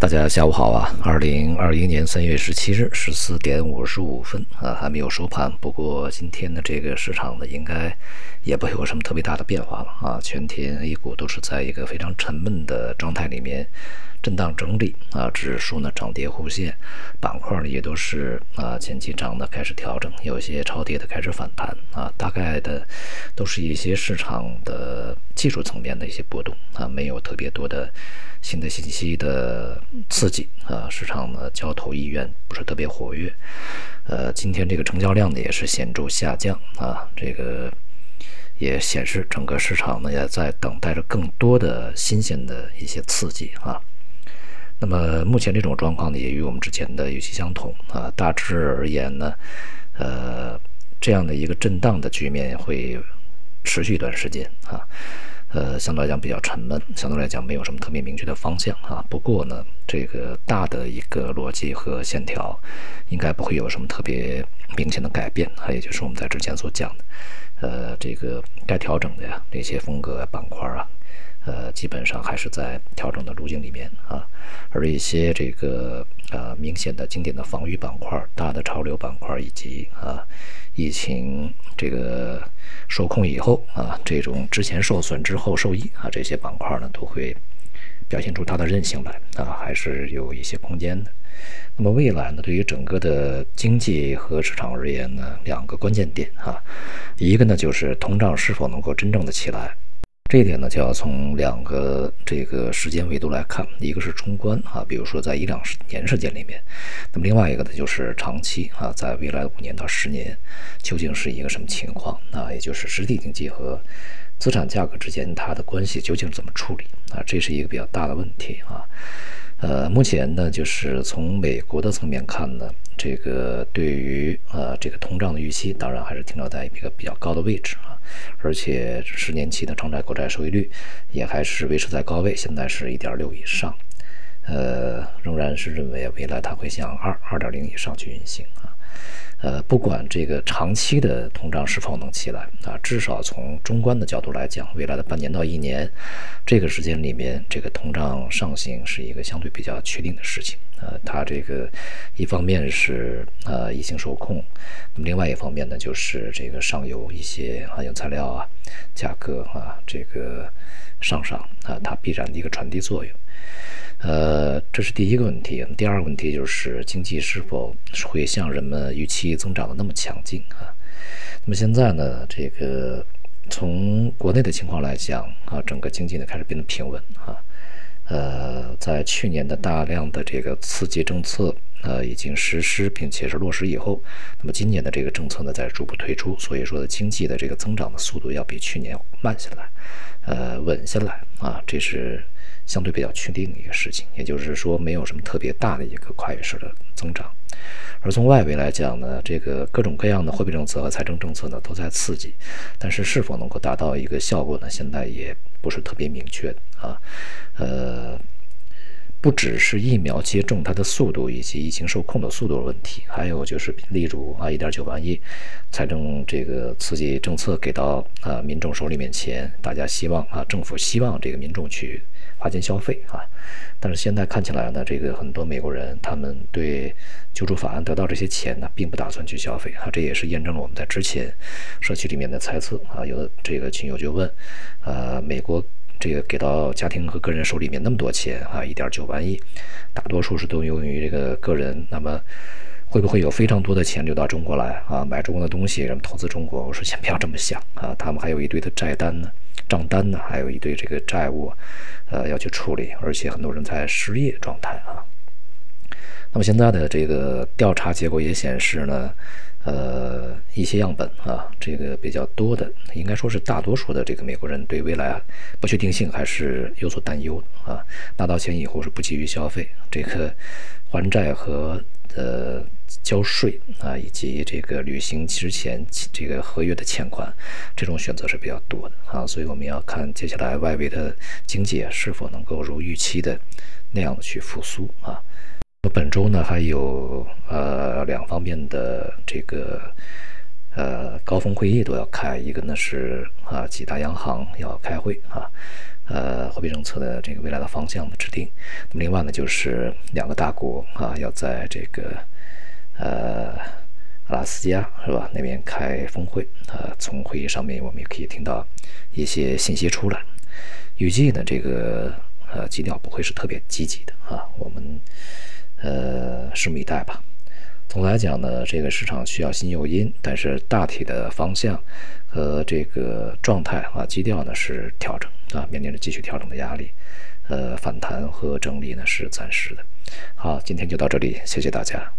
大家下午好啊！二零二一年三月十七日十四点五十五分啊，还没有收盘。不过今天的这个市场呢，应该也不会有什么特别大的变化了啊。全天 A 股都是在一个非常沉闷的状态里面震荡整理啊，指数呢涨跌互现，板块呢也都是啊前期涨的开始调整，有些超跌的开始反弹啊，大概的都是一些市场的技术层面的一些波动啊，没有特别多的。新的信息的刺激啊，市场的交投意愿不是特别活跃，呃，今天这个成交量呢也是显著下降啊，这个也显示整个市场呢也在等待着更多的新鲜的一些刺激啊。那么目前这种状况呢也与我们之前的预期相同啊，大致而言呢，呃，这样的一个震荡的局面会持续一段时间啊。呃，相对来讲比较沉闷，相对来讲没有什么特别明确的方向啊。不过呢，这个大的一个逻辑和线条，应该不会有什么特别明显的改变。还有就是我们在之前所讲的，呃，这个该调整的呀，那些风格板块啊，呃，基本上还是在调整的路径里面啊。而一些这个呃明显的经典的防御板块、大的潮流板块以及啊。疫情这个受控以后啊，这种之前受损之后受益啊，这些板块呢都会表现出它的韧性来啊，还是有一些空间的。那么未来呢，对于整个的经济和市场而言呢，两个关键点啊，一个呢就是通胀是否能够真正的起来。这一点呢，就要从两个这个时间维度来看，一个是中观啊，比如说在一两年时间里面，那么另外一个呢就是长期啊，在未来五年到十年，究竟是一个什么情况啊？也就是实体经济和资产价格之间它的关系究竟怎么处理啊？这是一个比较大的问题啊。呃，目前呢，就是从美国的层面看呢，这个对于呃这个通胀的预期，当然还是停留在一个比较高的位置啊。而且十年期的长债国债收益率也还是维持在高位，现在是一点六以上，呃，仍然是认为未来它会向二二点零以上去运行啊。呃，不管这个长期的通胀是否能起来啊，至少从中观的角度来讲，未来的半年到一年这个时间里面，这个通胀上行是一个相对比较确定的事情。呃，它这个一方面是呃疫情受控，那么另外一方面呢，就是这个上游一些啊原材料啊价格啊这个上涨啊，它必然的一个传递作用。呃，这是第一个问题。第二个问题就是经济是否会像人们预期增长的那么强劲啊？那么现在呢，这个从国内的情况来讲啊，整个经济呢开始变得平稳啊。呃，在去年的大量的这个刺激政策呃已经实施并且是落实以后，那么今年的这个政策呢在逐步推出，所以说的经济的这个增长的速度要比去年慢下来，呃，稳下来啊，这是。相对比较确定的一个事情，也就是说没有什么特别大的一个跨越式的增长。而从外围来讲呢，这个各种各样的货币政策和财政政策呢都在刺激，但是是否能够达到一个效果呢？现在也不是特别明确啊。呃，不只是疫苗接种它的速度以及疫情受控的速度问题，还有就是例如啊，一点九万亿财政这个刺激政策给到啊民众手里面前，大家希望啊政府希望这个民众去。花钱消费啊，但是现在看起来呢，这个很多美国人他们对救助法案得到这些钱呢，并不打算去消费啊，这也是验证了我们在之前社区里面的猜测啊。有的这个群友就问，呃，美国这个给到家庭和个人手里面那么多钱啊，一点九万亿，大多数是都用于这个个人，那么会不会有非常多的钱流到中国来啊，买中国的东西，然后投资中国？我说先不要这么想啊，他们还有一堆的债单呢。账单呢，还有一堆这个债务，呃，要去处理，而且很多人在失业状态啊。那么现在的这个调查结果也显示呢，呃，一些样本啊，这个比较多的，应该说是大多数的这个美国人对未来不确定性还是有所担忧啊。拿到钱以后是不急于消费，这个还债和呃。交税啊，以及这个履行之前这个合约的欠款，这种选择是比较多的啊，所以我们要看接下来外围的经济是否能够如预期的那样去复苏啊。那本周呢，还有呃两方面的这个呃高峰会议都要开，一个呢是啊几大央行要开会啊，呃货币政策的这个未来的方向的制定。另外呢，就是两个大国啊要在这个呃阿拉斯加是吧那边开峰会啊，从会议上面我们也可以听到一些信息出来。预计呢这个呃基调不会是特别积极的啊，我们呃拭目以待吧。总的来讲呢，这个市场需要新诱因，但是大体的方向和这个状态啊，基调呢是调整啊，面临着继续调整的压力，呃，反弹和整理呢是暂时的。好，今天就到这里，谢谢大家。